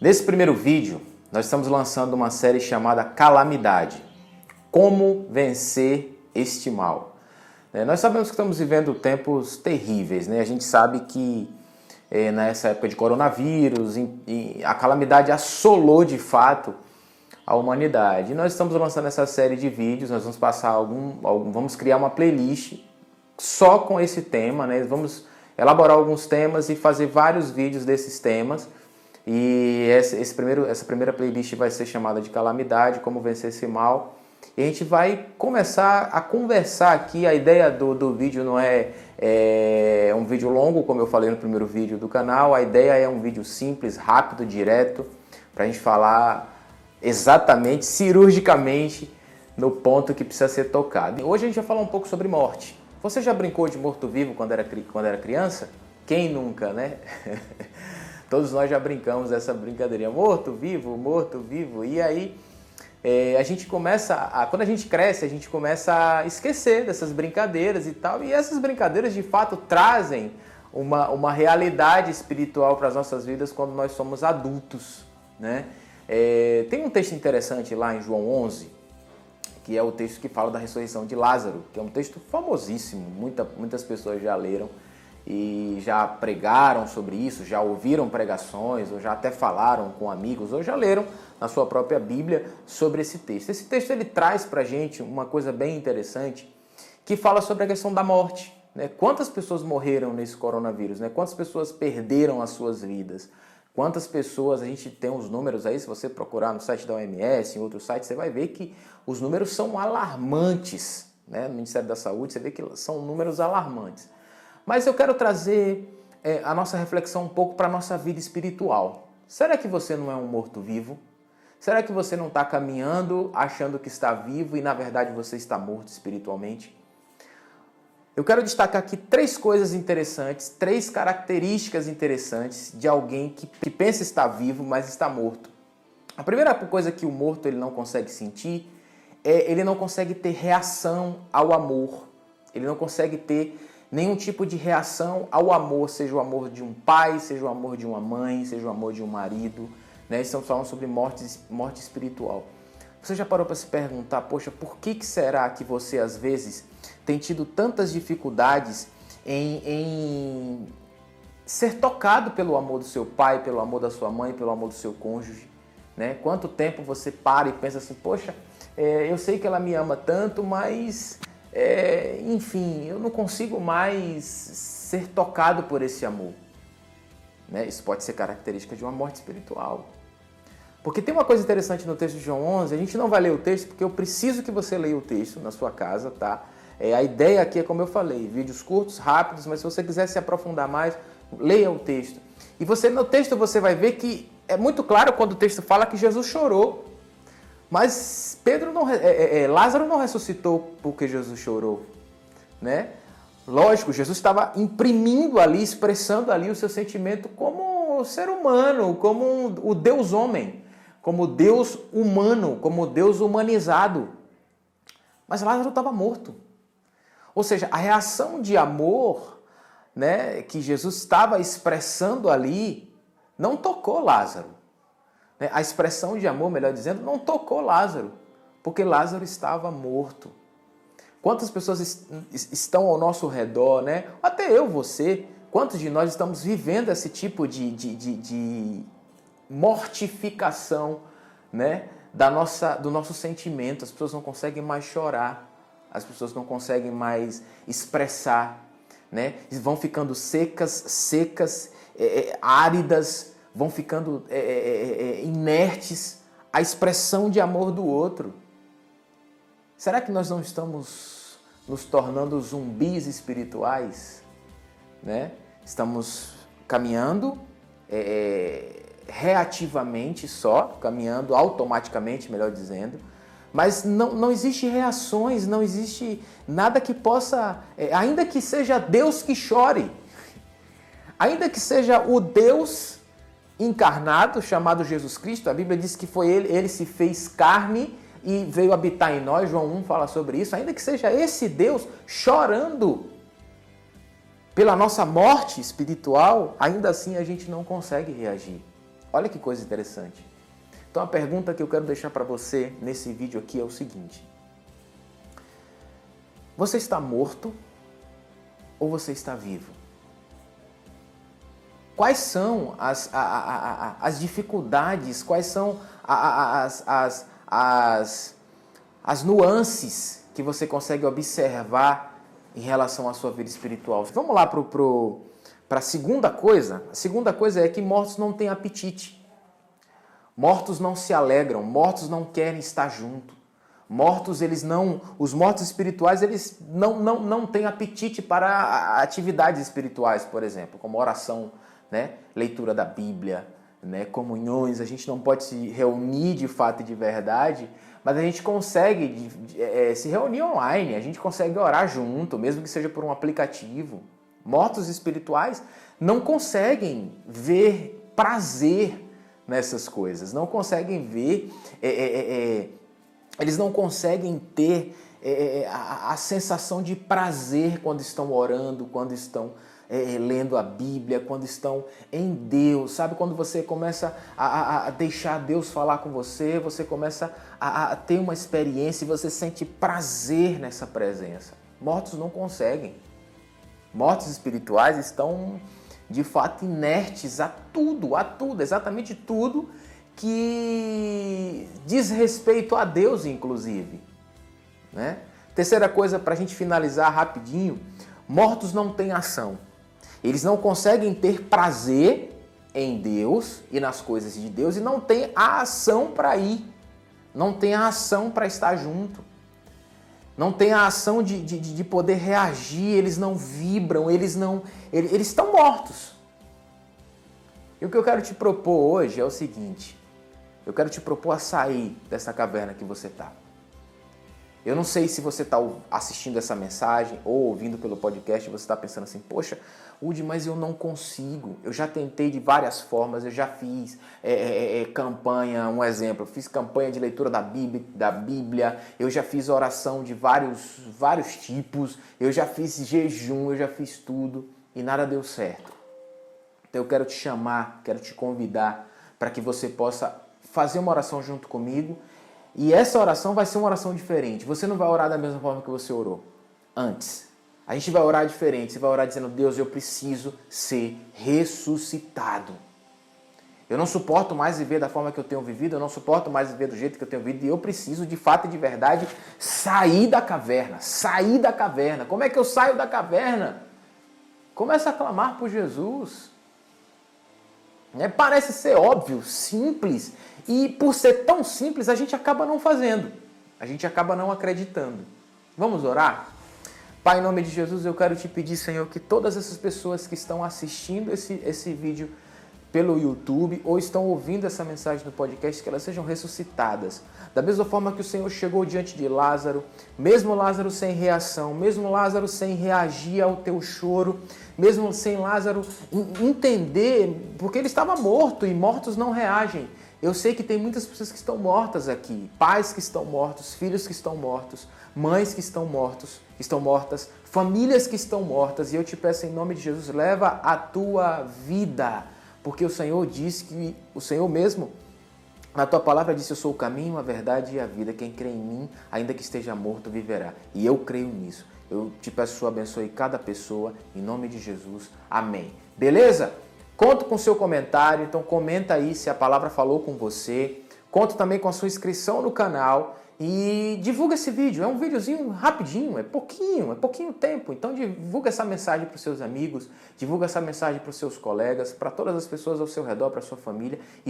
Nesse primeiro vídeo, nós estamos lançando uma série chamada Calamidade Como Vencer este Mal. É, nós sabemos que estamos vivendo tempos terríveis, né? A gente sabe que é, nessa época de coronavírus, a calamidade assolou de fato a humanidade. E nós estamos lançando essa série de vídeos, nós vamos passar algum, algum vamos criar uma playlist só com esse tema, né? Vamos elaborar alguns temas e fazer vários vídeos desses temas e esse, esse primeiro, essa primeira playlist vai ser chamada de Calamidade, Como Vencer esse Mal. E a gente vai começar a conversar aqui. A ideia do, do vídeo não é, é um vídeo longo, como eu falei no primeiro vídeo do canal. A ideia é um vídeo simples, rápido, direto, para a gente falar exatamente, cirurgicamente, no ponto que precisa ser tocado. Hoje a gente vai falar um pouco sobre morte. Você já brincou de morto-vivo quando era, quando era criança? Quem nunca, né? Todos nós já brincamos dessa brincadeirinha, morto, vivo, morto, vivo. E aí é, a gente começa, a, quando a gente cresce, a gente começa a esquecer dessas brincadeiras e tal. E essas brincadeiras de fato trazem uma, uma realidade espiritual para as nossas vidas quando nós somos adultos, né? É, tem um texto interessante lá em João 11, que é o texto que fala da ressurreição de Lázaro, que é um texto famosíssimo, muita, muitas pessoas já leram e já pregaram sobre isso, já ouviram pregações, ou já até falaram com amigos, ou já leram na sua própria Bíblia sobre esse texto. Esse texto ele traz para a gente uma coisa bem interessante, que fala sobre a questão da morte. Né? Quantas pessoas morreram nesse coronavírus? Né? Quantas pessoas perderam as suas vidas? Quantas pessoas, a gente tem os números aí, se você procurar no site da OMS, em outros sites, você vai ver que os números são alarmantes. Né? No Ministério da Saúde, você vê que são números alarmantes. Mas eu quero trazer é, a nossa reflexão um pouco para a nossa vida espiritual. Será que você não é um morto-vivo? Será que você não está caminhando achando que está vivo e na verdade você está morto espiritualmente? Eu quero destacar aqui três coisas interessantes, três características interessantes de alguém que, que pensa estar vivo, mas está morto. A primeira coisa que o morto ele não consegue sentir é ele não consegue ter reação ao amor. Ele não consegue ter nenhum tipo de reação ao amor, seja o amor de um pai, seja o amor de uma mãe, seja o amor de um marido. Né? Estamos falando sobre morte, morte espiritual. Você já parou para se perguntar, poxa, por que, que será que você às vezes tem tido tantas dificuldades em, em ser tocado pelo amor do seu pai, pelo amor da sua mãe, pelo amor do seu cônjuge? Né? Quanto tempo você para e pensa assim, poxa, é, eu sei que ela me ama tanto, mas é, enfim, eu não consigo mais ser tocado por esse amor. Né? Isso pode ser característica de uma morte espiritual. Porque tem uma coisa interessante no texto de João 11, a gente não vai ler o texto porque eu preciso que você leia o texto na sua casa, tá? É, a ideia aqui é como eu falei, vídeos curtos, rápidos, mas se você quiser se aprofundar mais, leia o texto. E você no texto você vai ver que é muito claro quando o texto fala que Jesus chorou. Mas Pedro não, é, é, é, Lázaro não ressuscitou porque Jesus chorou, né? Lógico, Jesus estava imprimindo ali, expressando ali o seu sentimento como ser humano, como o Deus homem, como Deus humano, como Deus humanizado. Mas Lázaro estava morto. Ou seja, a reação de amor, né, que Jesus estava expressando ali, não tocou Lázaro. Né? A expressão de amor, melhor dizendo, não tocou Lázaro, porque Lázaro estava morto. Quantas pessoas estão ao nosso redor, né? Até eu, você, quantos de nós estamos vivendo esse tipo de, de, de, de mortificação, né? Da nossa, do nosso sentimento. As pessoas não conseguem mais chorar, as pessoas não conseguem mais expressar, né? Vão ficando secas, secas, é, é, áridas, vão ficando é é, é, é, inertes à expressão de amor do outro. Será que nós não estamos nos tornando zumbis espirituais? Né? Estamos caminhando é, reativamente só, caminhando automaticamente, melhor dizendo, mas não, não existe reações, não existe nada que possa, é, ainda que seja Deus que chore, ainda que seja o Deus encarnado, chamado Jesus Cristo. A Bíblia diz que foi ele, ele se fez carne e veio habitar em nós. João 1 fala sobre isso. Ainda que seja esse Deus chorando pela nossa morte espiritual, ainda assim a gente não consegue reagir. Olha que coisa interessante. Então a pergunta que eu quero deixar para você nesse vídeo aqui é o seguinte: Você está morto ou você está vivo? Quais são as, a, a, a, as dificuldades, quais são as, as, as, as nuances que você consegue observar em relação à sua vida espiritual? Vamos lá para pro, a segunda coisa. A segunda coisa é que mortos não têm apetite. Mortos não se alegram, mortos não querem estar junto. Mortos, eles não, os mortos espirituais, eles não, não, não têm apetite para atividades espirituais, por exemplo, como oração, né? leitura da Bíblia, né? comunhões. A gente não pode se reunir de fato e de verdade, mas a gente consegue é, se reunir online, a gente consegue orar junto, mesmo que seja por um aplicativo. Mortos espirituais não conseguem ver prazer nessas coisas, não conseguem ver, é, é, é, é eles não conseguem ter é, a, a, sensação de prazer quando estão orando, quando estão lendo a Bíblia, quando estão em Deus, sabe? Quando você começa a, a deixar Deus falar com você, você começa a, a ter uma experiência e você sente prazer nessa presença. Mortos não conseguem. Mortos espirituais estão de fato inertes a tudo, a tudo, exatamente tudo que diz respeito a Deus, inclusive. Né? Terceira coisa, para a gente finalizar rapidinho: mortos não têm ação. Eles não conseguem ter prazer em Deus e nas coisas de Deus e não têm a ação para ir, não tem a ação para estar junto não tem a ação de, de, de poder reagir, eles não vibram, eles não. Eles, eles estão mortos. E o que eu quero te propor hoje é o seguinte: eu quero te propor a sair dessa caverna que você está. Eu não sei se você está assistindo essa mensagem ou ouvindo pelo podcast você está pensando assim, poxa, Udi, mas eu não consigo. Eu já tentei de várias formas, eu já fiz é, é, é, é campanha, um exemplo, eu fiz campanha de leitura da Bíblia, da Bíblia, eu já fiz oração de vários, vários tipos, eu já fiz jejum, eu já fiz tudo e nada deu certo. Então eu quero te chamar, quero te convidar para que você possa fazer uma oração junto comigo e essa oração vai ser uma oração diferente. Você não vai orar da mesma forma que você orou antes. A gente vai orar diferente. Você vai orar dizendo: Deus, eu preciso ser ressuscitado. Eu não suporto mais viver da forma que eu tenho vivido, eu não suporto mais viver do jeito que eu tenho vivido, e eu preciso, de fato e de verdade, sair da caverna. Sair da caverna. Como é que eu saio da caverna? Começa a clamar por Jesus. É, parece ser óbvio, simples, e por ser tão simples, a gente acaba não fazendo, a gente acaba não acreditando. Vamos orar? Pai, em nome de Jesus, eu quero te pedir, Senhor, que todas essas pessoas que estão assistindo esse, esse vídeo pelo YouTube ou estão ouvindo essa mensagem no podcast, que elas sejam ressuscitadas. Da mesma forma que o Senhor chegou diante de Lázaro, mesmo Lázaro sem reação, mesmo Lázaro sem reagir ao teu choro, mesmo sem Lázaro entender, porque ele estava morto e mortos não reagem. Eu sei que tem muitas pessoas que estão mortas aqui, pais que estão mortos, filhos que estão mortos, mães que estão mortos, estão mortas, famílias que estão mortas, e eu te peço em nome de Jesus, leva a tua vida porque o Senhor diz que o Senhor mesmo, na tua palavra disse: Eu sou o caminho, a verdade e a vida. Quem crê em mim, ainda que esteja morto, viverá. E eu creio nisso. Eu te peço, abençoe cada pessoa, em nome de Jesus. Amém. Beleza? Conto com seu comentário, então comenta aí se a palavra falou com você. Conto também com a sua inscrição no canal e divulga esse vídeo. É um videozinho rapidinho, é pouquinho, é pouquinho tempo. Então divulga essa mensagem para os seus amigos, divulga essa mensagem para os seus colegas, para todas as pessoas ao seu redor, para a sua família.